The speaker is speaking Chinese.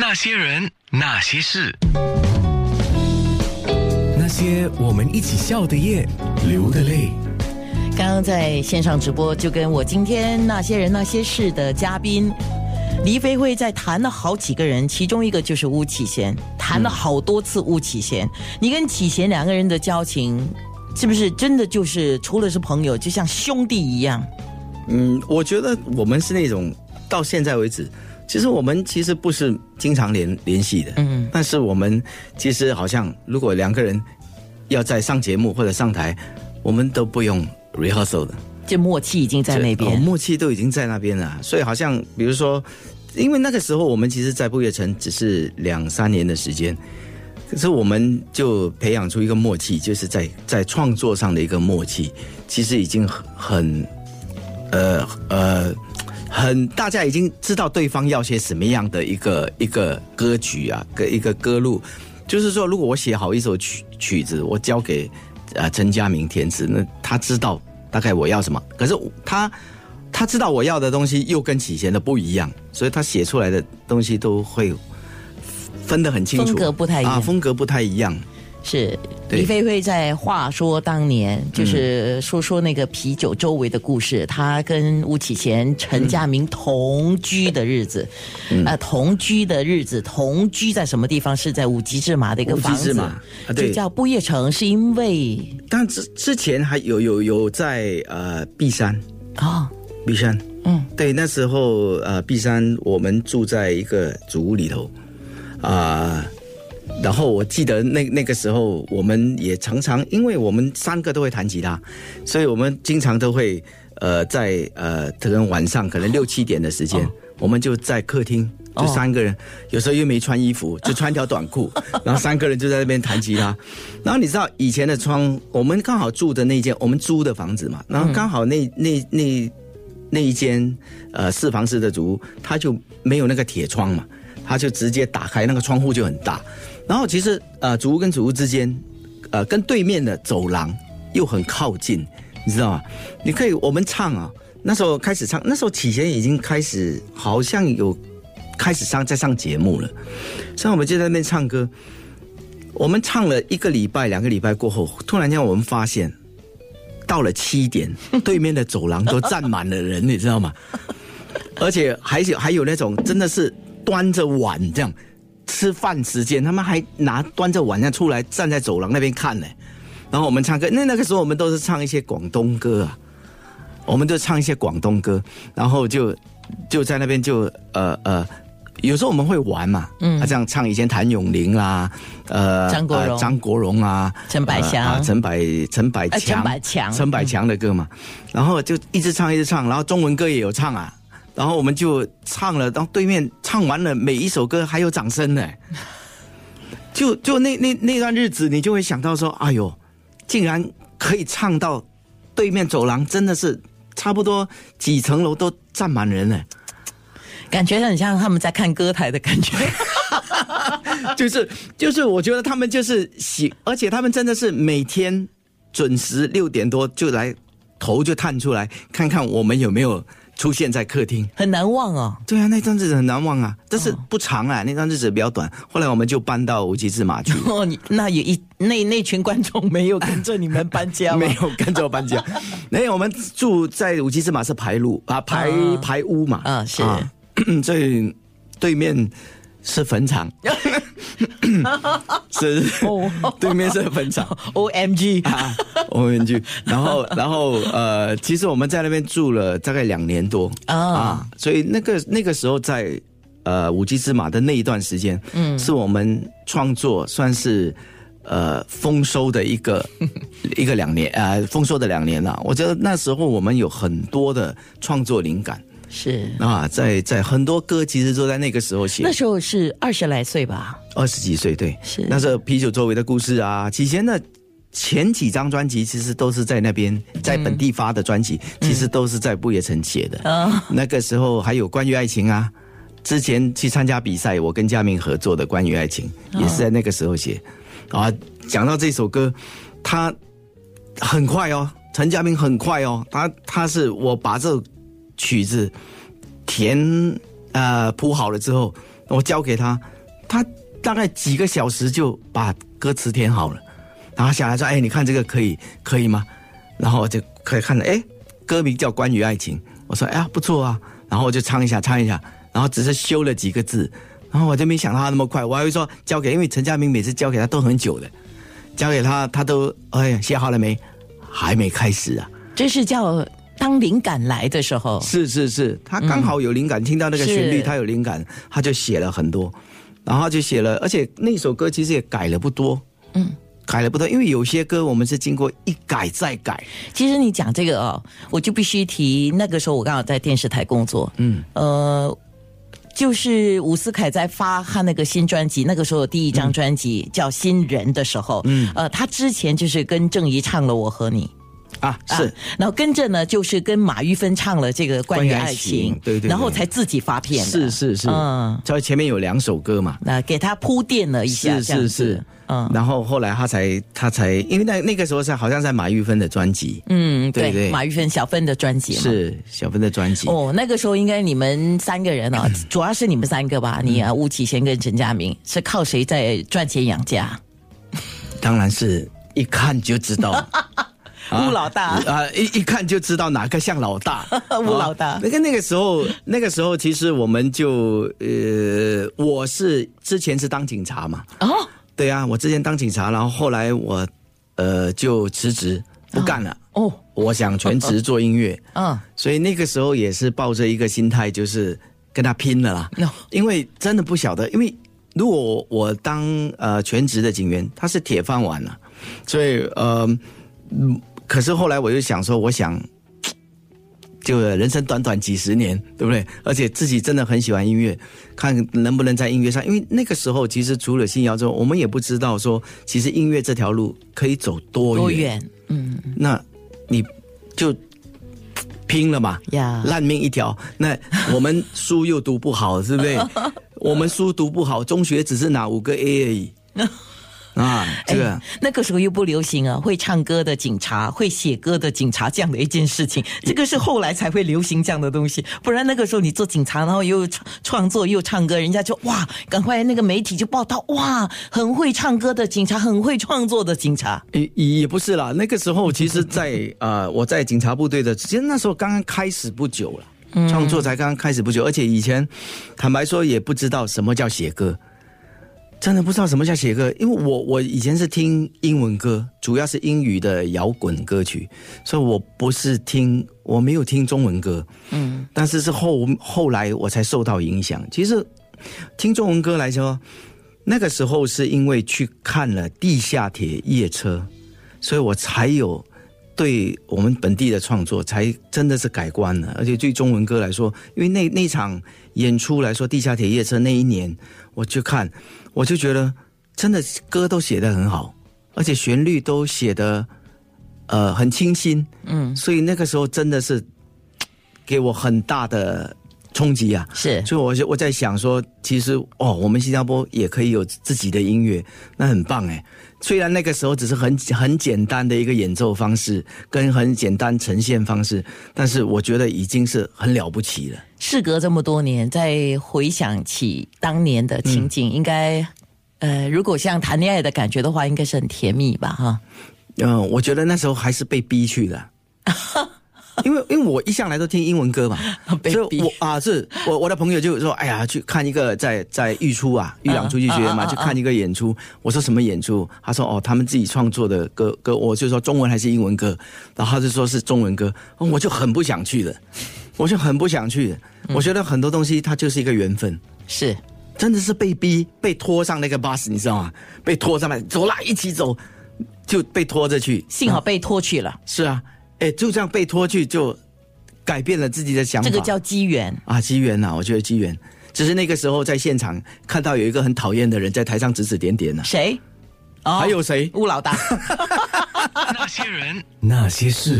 那些人，那些事，那些我们一起笑的夜，流的泪。刚刚在线上直播，就跟我今天那些人那些事的嘉宾黎飞会在谈了好几个人，其中一个就是巫启贤，谈了好多次巫启贤。你跟启贤两个人的交情，是不是真的就是除了是朋友，就像兄弟一样？嗯，我觉得我们是那种到现在为止，其实我们其实不是经常联联系的，嗯，但是我们其实好像如果两个人要在上节目或者上台，我们都不用 rehearsal 的，就默契已经在那哦边。默契都已经在那边了，所以好像比如说，因为那个时候我们其实，在不夜城只是两三年的时间。可是我们就培养出一个默契，就是在在创作上的一个默契，其实已经很很呃呃，很大家已经知道对方要些什么样的一个一个歌曲啊，个一个歌路。就是说，如果我写好一首曲曲子，我交给呃陈佳明填词，那他知道大概我要什么。可是他他知道我要的东西又跟启贤的不一样，所以他写出来的东西都会分得很清楚，风格不太一样啊，风格不太一样。是对。李飞会在话说当年，就是说说那个啤酒周围的故事。他跟吴启贤、陈家明同居的日子，嗯。呃，同居的日子，同居在什么地方？是在五级芝麻的一个房子，就叫不夜城，是因为但之之前还有有有在呃璧山，啊，璧山，嗯，对，那时候呃璧山我们住在一个主屋里头，啊、然后我记得那那个时候我们也常常，因为我们三个都会弹吉他，所以我们经常都会呃在呃可能晚上可能六七点的时间，我们就在客厅。就三个人，有时候又没穿衣服，就穿条短裤，然后三个人就在那边弹吉他。然后你知道以前的窗，我们刚好住的那间我们租的房子嘛，然后刚好那那那那一间呃四房式的主屋，它就没有那个铁窗嘛，它就直接打开，那个窗户就很大。然后其实呃主屋跟主屋之间，呃跟对面的走廊又很靠近，你知道吗？你可以我们唱啊，那时候开始唱，那时候启贤已经开始好像有开始上在上节目了，所以我们就在那边唱歌。我们唱了一个礼拜、两个礼拜过后，突然间我们发现，到了七点，对面的走廊都站满了人，你知道吗？而且还有还有那种真的是端着碗这样吃饭时间，他们还拿端着碗这样出来站在走廊那边看呢。然后我们唱歌，那那个时候我们都是唱一些广东歌啊，我们就唱一些广东歌，然后就就在那边就呃呃。有时候我们会玩嘛，嗯，啊，这样唱以前谭咏麟啦，呃，张国荣。呃张国荣啊，陈百祥。呃啊陈百陈百呃，陈百强。陈百强的歌嘛，然后就一直唱一直唱，然后中文歌也有唱啊，然后我们就唱了，然后对面唱完了，每一首歌还有掌声呢，就就那那那段日子，你就会想到说，哎呦，竟然可以唱到对面走廊，真的是差不多几层楼都站满人了。感觉很像他们在看歌台的感觉。就 是就是，我觉得他们就是喜，而且他们真的是每天准时六点多就来，头就探出来看看我们有没有出现在客厅。很难忘哦。对啊，那段日子很难忘啊，但是不长啊，那段日子比较短。后来我们就搬到无极芝麻去，哦，你那有一那那群观众没有跟着你们搬家吗？没有跟着我搬家。没有，我们住在无极芝麻是排路啊，排啊排屋嘛。啊是 所以对面是坟场，是哦。对面是坟场。O M G，啊，我们去，然后，然后，呃，其实我们在那边住了大概两年多。啊。所以那个那个时候在呃五 G 之马的那一段时间，嗯，是我们创作算是呃丰收的一个一个两年，呃丰收的两年了。我觉得那时候我们有很多的创作灵感是啊，在在很多歌其实都在那个时候写那。时候是二十来岁吧？二十几岁，对，是那时候啤酒周围的故事啊，起先的前几张专辑其实都是在那边，在本地发的专辑，其实都是在不夜城写的。嗯，那个时候还有关于爱情啊，之前去参加比赛，我跟佳明合作的关于爱情，也是在那个时候写。啊，讲到这首歌，他很快哦，陈佳明很快哦，他他是我把这首曲子填呃谱好了之后，我交给他，他大概几个小时就把歌词填好了，然后下来说：“哎，你看这个可以可以吗？”然后我就可以看了，哎，歌名叫《关于爱情》，我说：“哎呀，不错啊。”然后我就唱一下，唱一下，然后只是修了几个字，然后我就没想到他那么快，我还会说交给，因为陈家明每次交给他都很久的，交给他他都哎呀写好了没？还没开始啊。这是叫当灵感来的时候，是是是，他刚好有灵感，听到那个旋律，他有灵感，他就写了很多，然后就写了，而且那首歌其实也改了不多，嗯。改了不多，因为有些歌我们是经过一改再改，其实你讲这个哦，我就必须提，那个时候我刚好在电视台工作，嗯，呃，就是伍思凯在发他那个新专辑，那个时候第一张专辑叫《新人》的时候，嗯。呃，他之前就是跟郑怡唱了《我和你》。啊是。啊然后跟着呢，就是跟马玉芬唱了这个关于爱情，对对对。然后才自己发片的，是是是，嗯。嗯，在前面有两首歌嘛，那给他铺垫了一下，是是是，嗯。然后后来他才他才，因为那那个时候是好像在马玉芬的专辑，嗯，对，对对。马玉芬小芬的专辑嘛，是小芬的专辑，哦，那个时候应该你们三个人啊，主要是你们三个吧？你啊，吴启贤跟陈家明是靠谁在赚钱养家？当然是一看就知道。吴老大。啊，一一看就知道哪个像老大。吴老大。啊那个那个时候，那个时候其实我们就呃，我是之前是当警察嘛，哦，对啊，我之前当警察，然后后来我呃就辞职不干了，哦，我想全职做音乐，嗯，所以那个时候也是抱着一个心态，就是跟他拼了啦。因为真的不晓得，因为如果我我当呃全职的警员，他是铁饭碗了、所以呃，嗯，可是后来我就想说，我想。就人生短短几十年，对不对？而且自己真的很喜欢音乐，看能不能在音乐上。因为那个时候，其实除了信谣之后，我们也不知道说，其实音乐这条路可以走多远。多远？嗯那你就拼了嘛，呀，烂命一条。那我们书又读不好，是不是？我们书读不好，中学只是拿五个 A 而已。啊，这个、哎那个时候又不流行啊，会唱歌的警察，会写歌的警察这样的一件事情，这个是后来才会流行这样的东西。不然那个时候你做警察，然后又创创作又唱歌，人家就哇，赶快那个媒体就报道哇，很会唱歌的警察，很会创作的警察。也也不是啦。那个时候，其实在，呃，我在警察部队的，其实那时候刚刚开始不久了，创作才刚刚开始不久，而且以前坦白说也不知道什么叫写歌。真的不知道什么叫写歌，因为我我以前是听英文歌，主要是英语的摇滚歌曲，所以我不是听，我没有听中文歌，嗯，但是是后后来我才受到影响。其实听中文歌来说，那个时候是因为去看了《地下铁夜车》，所以我才有对我们本地的创作才真的是改观了。而且对中文歌来说，因为那那场演出来说，《地下铁夜车》那一年我去看，我就觉得真的歌都写得很好，而且旋律都写得呃很清新，嗯，所以那个时候真的是给我很大的冲击啊。是所以我就我在想说，其实哦，我们新加坡也可以有自己的音乐，那很棒哎。虽然那个时候只是很很简单的一个演奏方式，跟很简单呈现方式，但是我觉得已经是很了不起了。事隔这么多年，再回想起当年的情景，应该，呃，如果像谈恋爱的感觉的话，应该是很甜蜜吧？哈，嗯、我觉得那时候还是被逼去的。因为因为我一向来都听英文歌嘛，所以我啊是我我的朋友就说，哎呀，去看一个在在育出啊，育朗出去学院嘛，去看一个演出。我说什么演出？他说哦，他们自己创作的歌歌，我就说中文还是英文歌，然后他就说是中文歌，哦我就很不想去的，我就很不想去我觉得很多东西它就是一个缘分。是。真的是被逼被拖上那个 bus，，你知道吗？被拖上来，走啦，一起走，就被拖着去。幸好被拖去了，是啊，哎，就这样被拖去，就改变了自己的想法。这个叫机缘。啊机缘呐、我觉得机缘。只是那个时候在现场看到有一个很讨厌的人在台上指指点点呢、谁？哦还有谁？吴老大。那些人，那些事。